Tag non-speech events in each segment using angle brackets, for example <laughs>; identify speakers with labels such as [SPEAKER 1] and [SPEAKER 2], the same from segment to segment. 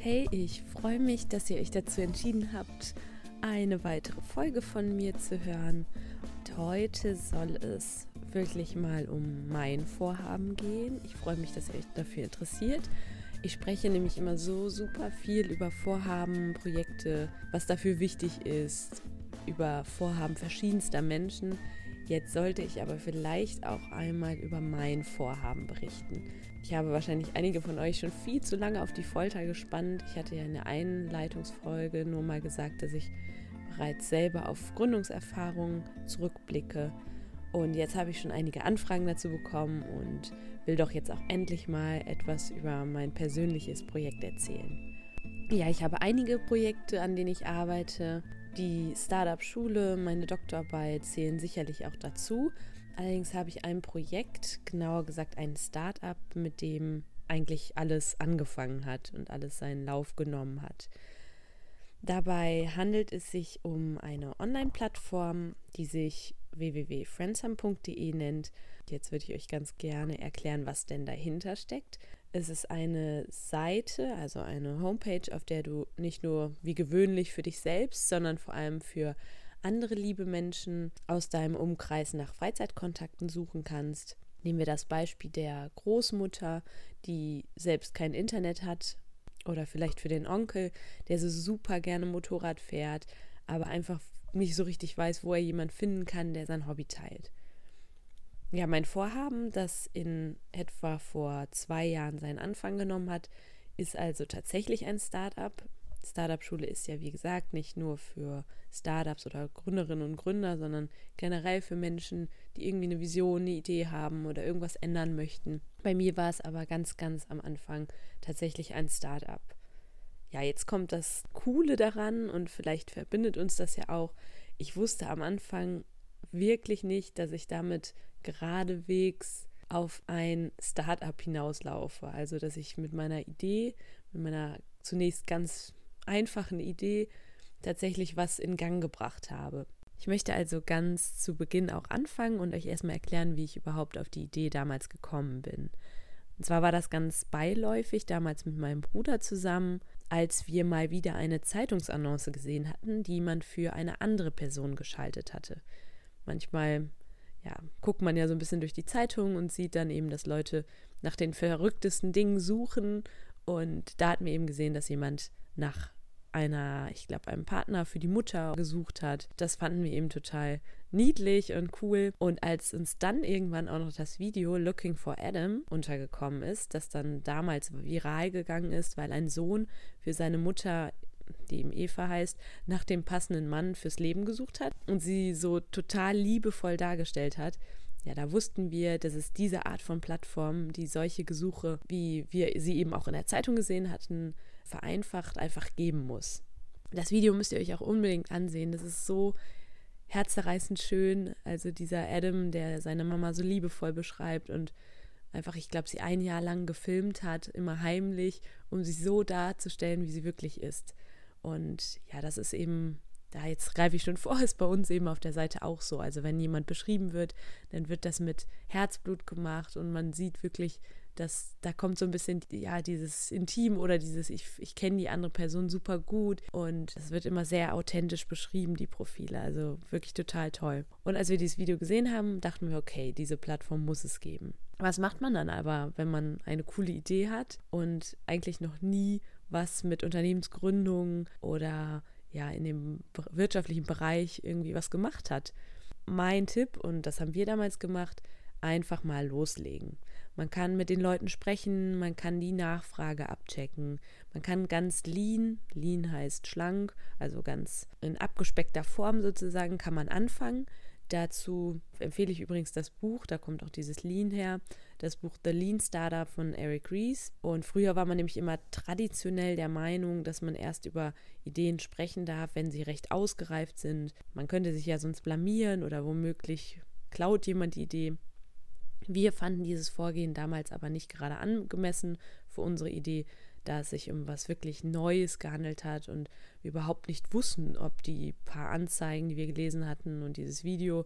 [SPEAKER 1] Hey, ich freue mich, dass ihr euch dazu entschieden habt, eine weitere Folge von mir zu hören. Und heute soll es wirklich mal um mein Vorhaben gehen. Ich freue mich, dass ihr euch dafür interessiert. Ich spreche nämlich immer so super viel über Vorhaben, Projekte, was dafür wichtig ist, über Vorhaben verschiedenster Menschen. Jetzt sollte ich aber vielleicht auch einmal über mein Vorhaben berichten. Ich habe wahrscheinlich einige von euch schon viel zu lange auf die Folter gespannt. Ich hatte ja in der Einleitungsfolge nur mal gesagt, dass ich bereits selber auf Gründungserfahrungen zurückblicke. Und jetzt habe ich schon einige Anfragen dazu bekommen und will doch jetzt auch endlich mal etwas über mein persönliches Projekt erzählen. Ja, ich habe einige Projekte, an denen ich arbeite. Die Startup-Schule, meine Doktorarbeit zählen sicherlich auch dazu. Allerdings habe ich ein Projekt, genauer gesagt ein Startup, mit dem eigentlich alles angefangen hat und alles seinen Lauf genommen hat. Dabei handelt es sich um eine Online-Plattform, die sich www.friendsum.de nennt. Jetzt würde ich euch ganz gerne erklären, was denn dahinter steckt. Es ist eine Seite, also eine Homepage, auf der du nicht nur wie gewöhnlich für dich selbst, sondern vor allem für andere liebe Menschen aus deinem Umkreis nach Freizeitkontakten suchen kannst. Nehmen wir das Beispiel der Großmutter, die selbst kein Internet hat, oder vielleicht für den Onkel, der so super gerne Motorrad fährt, aber einfach nicht so richtig weiß, wo er jemanden finden kann, der sein Hobby teilt. Ja, mein Vorhaben, das in etwa vor zwei Jahren seinen Anfang genommen hat, ist also tatsächlich ein Startup. Startup-Schule ist ja, wie gesagt, nicht nur für Startups oder Gründerinnen und Gründer, sondern generell für Menschen, die irgendwie eine Vision, eine Idee haben oder irgendwas ändern möchten. Bei mir war es aber ganz, ganz am Anfang tatsächlich ein Startup. Ja, jetzt kommt das Coole daran und vielleicht verbindet uns das ja auch. Ich wusste am Anfang wirklich nicht, dass ich damit geradewegs auf ein Startup hinauslaufe. Also, dass ich mit meiner Idee, mit meiner zunächst ganz einfachen Idee tatsächlich was in Gang gebracht habe. Ich möchte also ganz zu Beginn auch anfangen und euch erstmal erklären, wie ich überhaupt auf die Idee damals gekommen bin. Und zwar war das ganz beiläufig, damals mit meinem Bruder zusammen, als wir mal wieder eine Zeitungsannonce gesehen hatten, die man für eine andere Person geschaltet hatte. Manchmal ja, guckt man ja so ein bisschen durch die Zeitung und sieht dann eben, dass Leute nach den verrücktesten Dingen suchen. Und da hatten wir eben gesehen, dass jemand nach einer, ich glaube, einem Partner für die Mutter gesucht hat. Das fanden wir eben total niedlich und cool. Und als uns dann irgendwann auch noch das Video Looking for Adam untergekommen ist, das dann damals viral gegangen ist, weil ein Sohn für seine Mutter die ihm Eva heißt, nach dem passenden Mann fürs Leben gesucht hat und sie so total liebevoll dargestellt hat. Ja, da wussten wir, dass es diese Art von Plattform, die solche Gesuche, wie wir sie eben auch in der Zeitung gesehen hatten, vereinfacht einfach geben muss. Das Video müsst ihr euch auch unbedingt ansehen. Das ist so herzerreißend schön. Also dieser Adam, der seine Mama so liebevoll beschreibt und einfach, ich glaube, sie ein Jahr lang gefilmt hat, immer heimlich, um sie so darzustellen, wie sie wirklich ist. Und ja, das ist eben, da jetzt greife ich schon vor, <laughs> ist bei uns eben auf der Seite auch so. Also wenn jemand beschrieben wird, dann wird das mit Herzblut gemacht und man sieht wirklich, dass da kommt so ein bisschen, ja, dieses Intim oder dieses, ich, ich kenne die andere Person super gut und es wird immer sehr authentisch beschrieben, die Profile. Also wirklich total toll. Und als wir dieses Video gesehen haben, dachten wir, okay, diese Plattform muss es geben. Was macht man dann aber, wenn man eine coole Idee hat und eigentlich noch nie was mit Unternehmensgründung oder ja in dem wirtschaftlichen Bereich irgendwie was gemacht hat? Mein Tipp, und das haben wir damals gemacht, einfach mal loslegen. Man kann mit den Leuten sprechen, man kann die Nachfrage abchecken, man kann ganz lean, lean heißt schlank, also ganz in abgespeckter Form sozusagen, kann man anfangen. Dazu empfehle ich übrigens das Buch, da kommt auch dieses Lean her, das Buch The Lean Startup von Eric Ries. Und früher war man nämlich immer traditionell der Meinung, dass man erst über Ideen sprechen darf, wenn sie recht ausgereift sind. Man könnte sich ja sonst blamieren oder womöglich klaut jemand die Idee. Wir fanden dieses Vorgehen damals aber nicht gerade angemessen für unsere Idee, da es sich um was wirklich Neues gehandelt hat und wir überhaupt nicht wussten, ob die paar Anzeigen, die wir gelesen hatten und dieses Video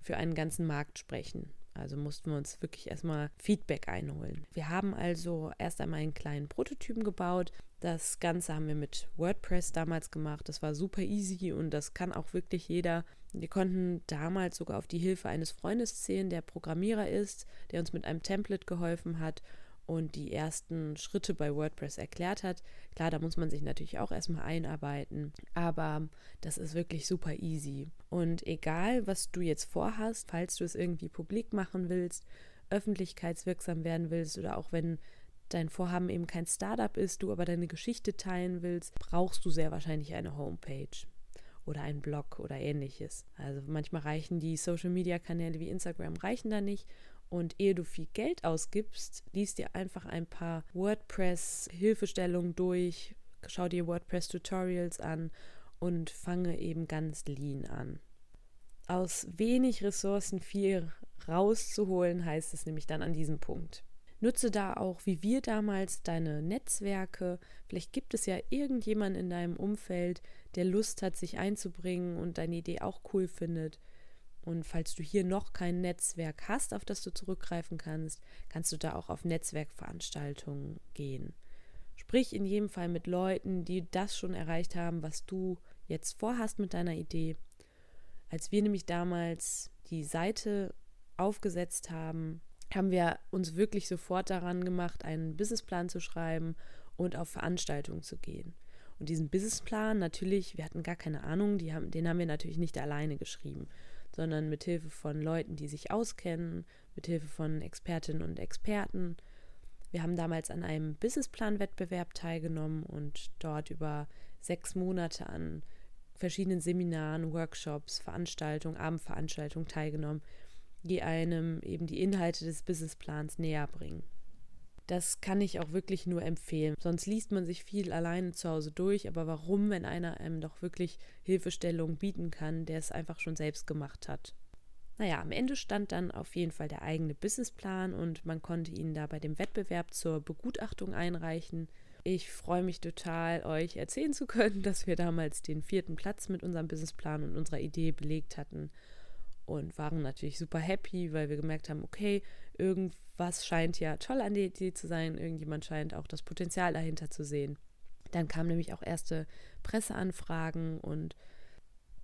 [SPEAKER 1] für einen ganzen Markt sprechen. Also mussten wir uns wirklich erstmal Feedback einholen. Wir haben also erst einmal einen kleinen Prototypen gebaut. Das Ganze haben wir mit WordPress damals gemacht. Das war super easy und das kann auch wirklich jeder. Wir konnten damals sogar auf die Hilfe eines Freundes zählen, der Programmierer ist, der uns mit einem Template geholfen hat und die ersten Schritte bei WordPress erklärt hat. Klar, da muss man sich natürlich auch erstmal einarbeiten, aber das ist wirklich super easy. Und egal, was du jetzt vorhast, falls du es irgendwie publik machen willst, öffentlichkeitswirksam werden willst oder auch wenn dein Vorhaben eben kein Startup ist, du aber deine Geschichte teilen willst, brauchst du sehr wahrscheinlich eine Homepage oder einen Blog oder ähnliches. Also manchmal reichen die Social Media Kanäle wie Instagram reichen da nicht und ehe du viel Geld ausgibst, liest dir einfach ein paar WordPress-Hilfestellungen durch, schau dir WordPress-Tutorials an und fange eben ganz lean an. Aus wenig Ressourcen viel rauszuholen, heißt es nämlich dann an diesem Punkt. Nutze da auch, wie wir damals, deine Netzwerke. Vielleicht gibt es ja irgendjemanden in deinem Umfeld, der Lust hat, sich einzubringen und deine Idee auch cool findet. Und falls du hier noch kein Netzwerk hast, auf das du zurückgreifen kannst, kannst du da auch auf Netzwerkveranstaltungen gehen. Sprich in jedem Fall mit Leuten, die das schon erreicht haben, was du jetzt vorhast mit deiner Idee. Als wir nämlich damals die Seite aufgesetzt haben, haben wir uns wirklich sofort daran gemacht, einen Businessplan zu schreiben und auf Veranstaltungen zu gehen. Und diesen Businessplan, natürlich, wir hatten gar keine Ahnung, haben, den haben wir natürlich nicht alleine geschrieben, sondern mit Hilfe von Leuten, die sich auskennen, mit Hilfe von Expertinnen und Experten. Wir haben damals an einem Businessplan-Wettbewerb teilgenommen und dort über sechs Monate an verschiedenen Seminaren, Workshops, Veranstaltungen, Abendveranstaltungen teilgenommen, die einem eben die Inhalte des Businessplans näher bringen. Das kann ich auch wirklich nur empfehlen. Sonst liest man sich viel alleine zu Hause durch, aber warum, wenn einer einem doch wirklich Hilfestellung bieten kann, der es einfach schon selbst gemacht hat? Naja, am Ende stand dann auf jeden Fall der eigene Businessplan und man konnte ihn da bei dem Wettbewerb zur Begutachtung einreichen. Ich freue mich total, euch erzählen zu können, <laughs> dass wir damals den vierten Platz mit unserem Businessplan und unserer Idee belegt hatten und waren natürlich super happy, weil wir gemerkt haben, okay, irgendwas scheint ja toll an der Idee zu sein, irgendjemand scheint auch das Potenzial dahinter zu sehen. Dann kamen nämlich auch erste Presseanfragen und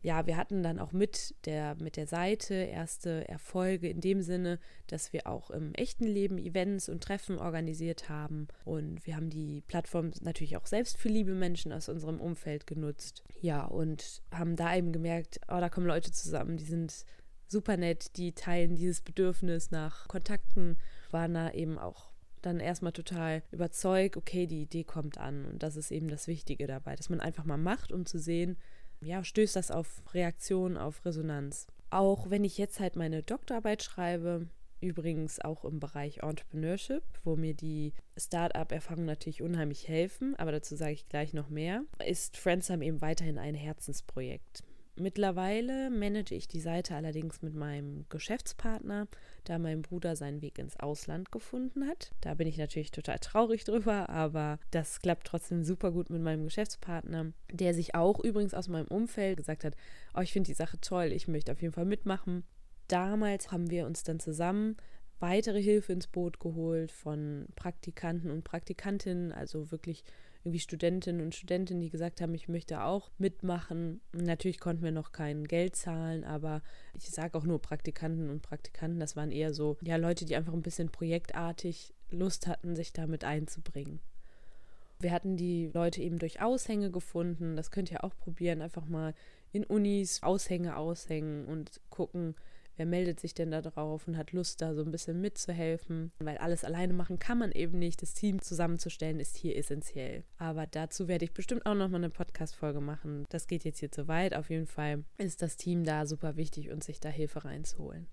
[SPEAKER 1] ja, wir hatten dann auch mit der, mit der Seite erste Erfolge in dem Sinne, dass wir auch im echten Leben Events und Treffen organisiert haben. Und wir haben die Plattform natürlich auch selbst für liebe Menschen aus unserem Umfeld genutzt. Ja, und haben da eben gemerkt, oh, da kommen Leute zusammen, die sind super nett, die teilen dieses Bedürfnis nach Kontakten, waren da eben auch dann erstmal total überzeugt, okay, die Idee kommt an und das ist eben das Wichtige dabei, dass man einfach mal macht, um zu sehen, ja, stößt das auf Reaktion, auf Resonanz. Auch wenn ich jetzt halt meine Doktorarbeit schreibe, übrigens auch im Bereich Entrepreneurship, wo mir die Start-up-Erfahrungen natürlich unheimlich helfen, aber dazu sage ich gleich noch mehr, ist Friendsome eben weiterhin ein Herzensprojekt. Mittlerweile manage ich die Seite allerdings mit meinem Geschäftspartner, da mein Bruder seinen Weg ins Ausland gefunden hat. Da bin ich natürlich total traurig <laughs> drüber, aber das klappt trotzdem super gut mit meinem Geschäftspartner, der sich auch übrigens aus meinem Umfeld gesagt hat, oh, ich finde die Sache toll, ich möchte auf jeden Fall mitmachen. Damals haben wir uns dann zusammen weitere Hilfe ins Boot geholt von Praktikanten und Praktikantinnen, also wirklich irgendwie Studentinnen und Studenten, die gesagt haben, ich möchte auch mitmachen. Natürlich konnten wir noch kein Geld zahlen, aber ich sage auch nur Praktikanten und Praktikanten, das waren eher so, ja, Leute, die einfach ein bisschen projektartig Lust hatten, sich damit einzubringen. Wir hatten die Leute eben durch Aushänge gefunden. Das könnt ihr auch probieren. Einfach mal in Unis Aushänge aushängen und gucken, wer meldet sich denn da drauf und hat Lust, da so ein bisschen mitzuhelfen. Weil alles alleine machen kann man eben nicht. Das Team zusammenzustellen ist hier essentiell. Aber dazu werde ich bestimmt auch nochmal eine Podcast-Folge machen. Das geht jetzt hier zu weit. Auf jeden Fall ist das Team da super wichtig und sich da Hilfe reinzuholen.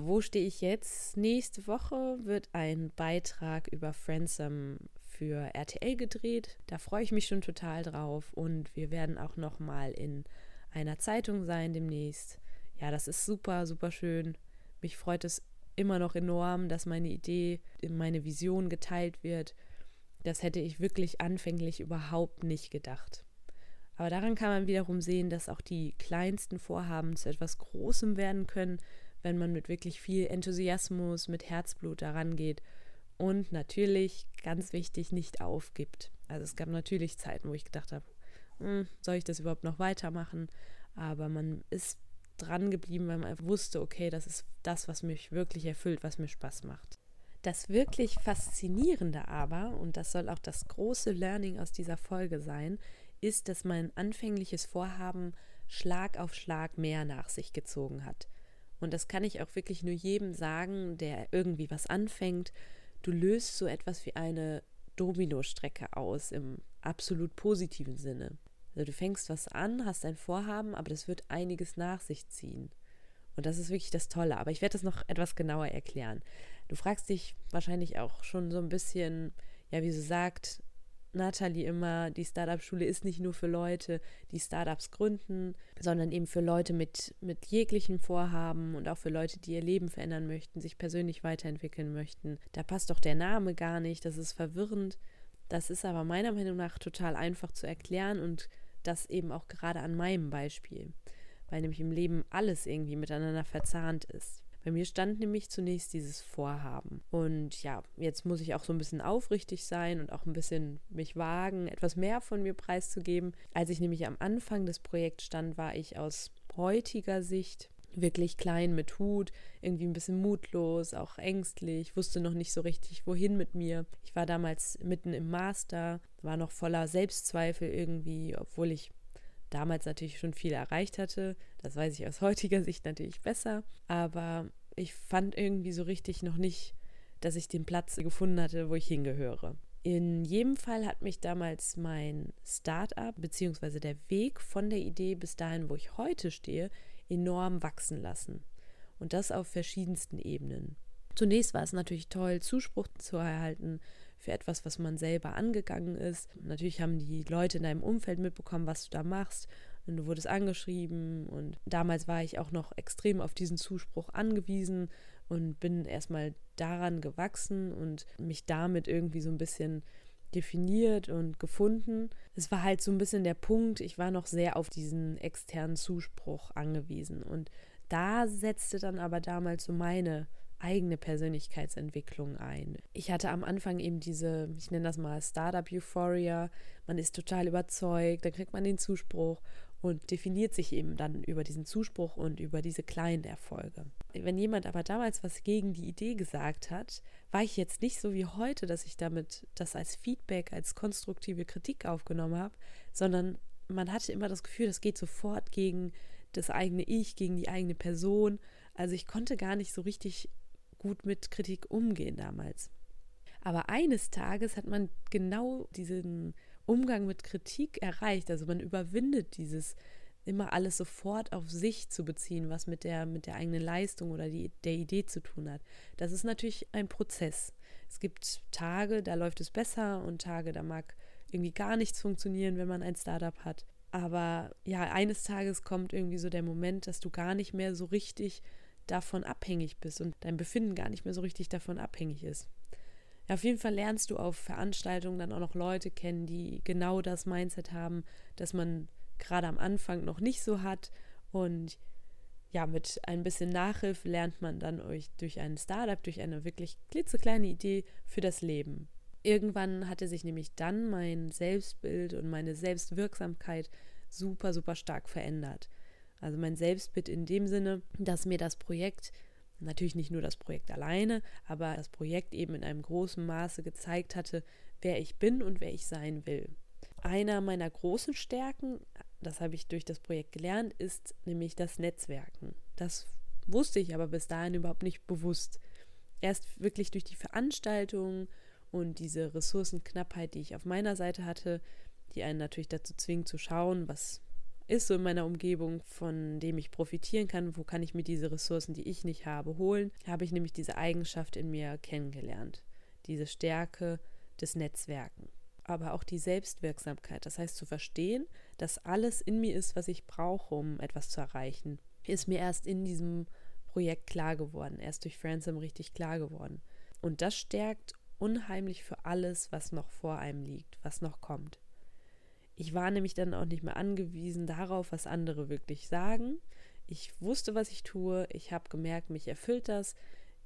[SPEAKER 1] Wo stehe ich jetzt? Nächste Woche wird ein Beitrag über Friendsome für RTL gedreht. Da freue ich mich schon total drauf und wir werden auch noch mal in einer Zeitung sein demnächst. Ja, das ist super, super schön. Mich freut es immer noch enorm, dass meine Idee, meine Vision geteilt wird. Das hätte ich wirklich anfänglich überhaupt nicht gedacht. Aber daran kann man wiederum sehen, dass auch die kleinsten Vorhaben zu etwas Großem werden können, wenn man mit wirklich viel Enthusiasmus, mit Herzblut daran geht und natürlich, ganz wichtig, nicht aufgibt. Also es gab natürlich Zeiten, wo ich gedacht habe, hm, soll ich das überhaupt noch weitermachen? Aber man ist dran geblieben, weil man wusste, okay, das ist das, was mich wirklich erfüllt, was mir Spaß macht. Das wirklich Faszinierende aber, und das soll auch das große Learning aus dieser Folge sein, ist, dass mein anfängliches Vorhaben Schlag auf Schlag mehr nach sich gezogen hat. Und das kann ich auch wirklich nur jedem sagen, der irgendwie was anfängt du löst so etwas wie eine Dominostrecke aus im absolut positiven Sinne. Also du fängst was an, hast ein Vorhaben, aber das wird einiges nach sich ziehen. Und das ist wirklich das Tolle. Aber ich werde das noch etwas genauer erklären. Du fragst dich wahrscheinlich auch schon so ein bisschen, ja, wie sie sagt, Nathalie immer, die Startup-Schule ist nicht nur für Leute, die Startups gründen, sondern eben für Leute mit, mit jeglichen Vorhaben und auch für Leute, die ihr Leben verändern möchten, sich persönlich weiterentwickeln möchten. Da passt doch der Name gar nicht, das ist verwirrend. Das ist aber meiner Meinung nach total einfach zu erklären und das eben auch gerade an meinem Beispiel, weil nämlich im Leben alles irgendwie miteinander verzahnt ist. Bei mir stand nämlich zunächst dieses Vorhaben. Und ja, jetzt muss ich auch so ein bisschen aufrichtig sein und auch ein bisschen mich wagen, etwas mehr von mir preiszugeben. Als ich nämlich am Anfang des Projekts stand, war ich aus heutiger Sicht wirklich klein mit Hut, irgendwie ein bisschen mutlos, auch ängstlich, wusste noch nicht so richtig, wohin mit mir. Ich war damals mitten im Master, war noch voller Selbstzweifel irgendwie, obwohl ich damals natürlich schon viel erreicht hatte. Das weiß ich aus <laughs> heutiger Sicht natürlich besser. Aber ich fand irgendwie so richtig noch nicht, dass ich den Platz gefunden hatte, wo ich hingehöre. In jedem Fall hat mich damals mein Start-up bzw. der Weg von der Idee bis dahin, wo ich heute stehe, enorm wachsen lassen. Und das auf verschiedensten Ebenen. Zunächst war es natürlich toll, Zuspruch zu erhalten für etwas, was man selber angegangen ist. Natürlich haben die Leute in deinem Umfeld mitbekommen, was du da machst. Und du wurdest angeschrieben. Und damals war ich auch noch extrem auf diesen Zuspruch angewiesen und bin erstmal daran gewachsen und mich damit irgendwie so ein bisschen definiert und gefunden. Es war halt so ein bisschen der Punkt, ich war noch sehr auf diesen externen Zuspruch angewiesen. Und da setzte dann aber damals so meine eigene Persönlichkeitsentwicklung ein. Ich hatte am Anfang eben diese, ich nenne das mal Startup Euphoria. Man ist total überzeugt, dann kriegt man den Zuspruch und definiert sich eben dann über diesen Zuspruch und über diese kleinen Erfolge. Wenn jemand aber damals was gegen die Idee gesagt hat, war ich jetzt nicht so wie heute, dass ich damit das als Feedback, als konstruktive Kritik aufgenommen habe, sondern man hatte immer das Gefühl, das geht sofort gegen das eigene Ich, gegen die eigene Person. Also ich konnte gar nicht so richtig gut mit Kritik umgehen damals. Aber eines Tages hat man genau diesen Umgang mit Kritik erreicht. Also man überwindet dieses immer alles sofort auf sich zu beziehen, was mit der, mit der eigenen Leistung oder die, der Idee zu tun hat. Das ist natürlich ein Prozess. Es gibt Tage, da läuft es besser und Tage, da mag irgendwie gar nichts funktionieren, wenn man ein Startup hat. Aber ja, eines Tages kommt irgendwie so der Moment, dass du gar nicht mehr so richtig davon abhängig bist und dein Befinden gar nicht mehr so richtig davon abhängig ist. Ja, auf jeden Fall lernst du auf Veranstaltungen dann auch noch Leute kennen, die genau das Mindset haben, dass man gerade am Anfang noch nicht so hat. Und ja, mit ein bisschen Nachhilfe lernt man dann euch durch ein Startup, durch eine wirklich klitzekleine Idee für das Leben. Irgendwann hatte sich nämlich dann mein Selbstbild und meine Selbstwirksamkeit super, super stark verändert. Also mein Selbstbild in dem Sinne, dass mir das Projekt, natürlich nicht nur das Projekt alleine, aber das Projekt eben in einem großen Maße gezeigt hatte, wer ich bin und wer ich sein will. Einer meiner großen Stärken, das habe ich durch das Projekt gelernt, ist nämlich das Netzwerken. Das wusste ich aber bis dahin überhaupt nicht bewusst. Erst wirklich durch die Veranstaltung und diese Ressourcenknappheit, die ich auf meiner Seite hatte, die einen natürlich dazu zwingt zu schauen, was ist so in meiner Umgebung, von dem ich profitieren kann, wo kann ich mir diese Ressourcen, die ich nicht habe, holen, habe ich nämlich diese Eigenschaft in mir kennengelernt. Diese Stärke des Netzwerken. Aber auch die Selbstwirksamkeit, das heißt zu verstehen, dass alles in mir ist, was ich brauche, um etwas zu erreichen, ist mir erst in diesem Projekt klar geworden, erst durch Fransom richtig klar geworden. Und das stärkt unheimlich für alles, was noch vor einem liegt, was noch kommt. Ich war nämlich dann auch nicht mehr angewiesen darauf, was andere wirklich sagen. Ich wusste, was ich tue. Ich habe gemerkt, mich erfüllt das.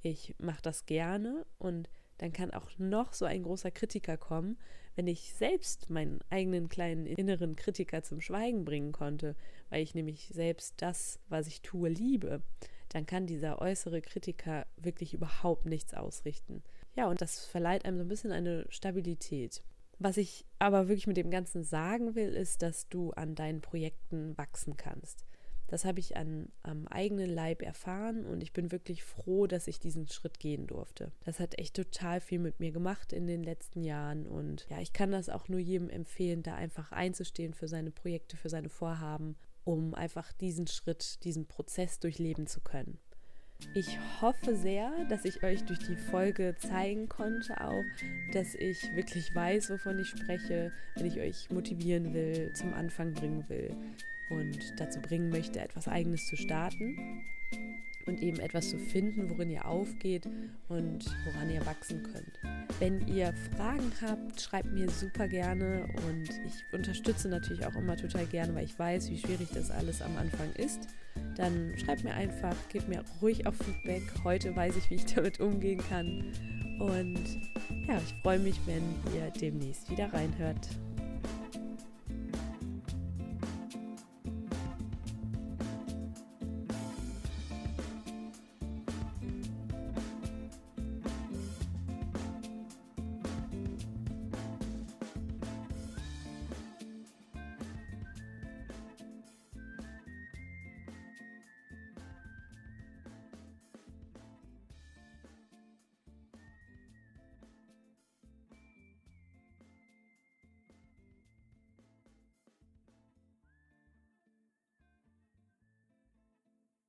[SPEAKER 1] Ich mache das gerne. Und dann kann auch noch so ein großer Kritiker kommen, wenn ich selbst meinen eigenen kleinen inneren Kritiker zum Schweigen bringen konnte, weil ich nämlich selbst das, was ich tue, liebe, dann kann dieser äußere Kritiker wirklich überhaupt nichts ausrichten. Ja, und das verleiht einem so ein bisschen eine Stabilität. Was ich aber wirklich mit dem Ganzen sagen will, ist, dass du an deinen Projekten wachsen kannst. Das habe ich an, am eigenen Leib erfahren und ich bin wirklich froh, dass ich diesen Schritt gehen durfte. Das hat echt total viel mit mir gemacht in den letzten Jahren und ja, ich kann das auch nur jedem empfehlen, da einfach einzustehen für seine Projekte, für seine Vorhaben, um einfach diesen Schritt, diesen Prozess durchleben zu können. Ich hoffe sehr, dass ich euch durch die Folge zeigen konnte, auch, dass ich wirklich weiß, wovon ich spreche, wenn ich euch motivieren will, zum Anfang bringen will und dazu bringen möchte, etwas Eigenes zu starten und eben etwas zu finden, worin ihr aufgeht und woran ihr wachsen könnt. Wenn ihr Fragen habt, schreibt mir super gerne und ich unterstütze natürlich auch immer total gerne, weil ich weiß, wie schwierig das alles am Anfang ist. Dann schreibt mir einfach, gebt mir ruhig auch Feedback. Heute weiß ich, wie ich <laughs> damit umgehen kann. Und ja, ich freue mich, wenn ihr demnächst wieder reinhört.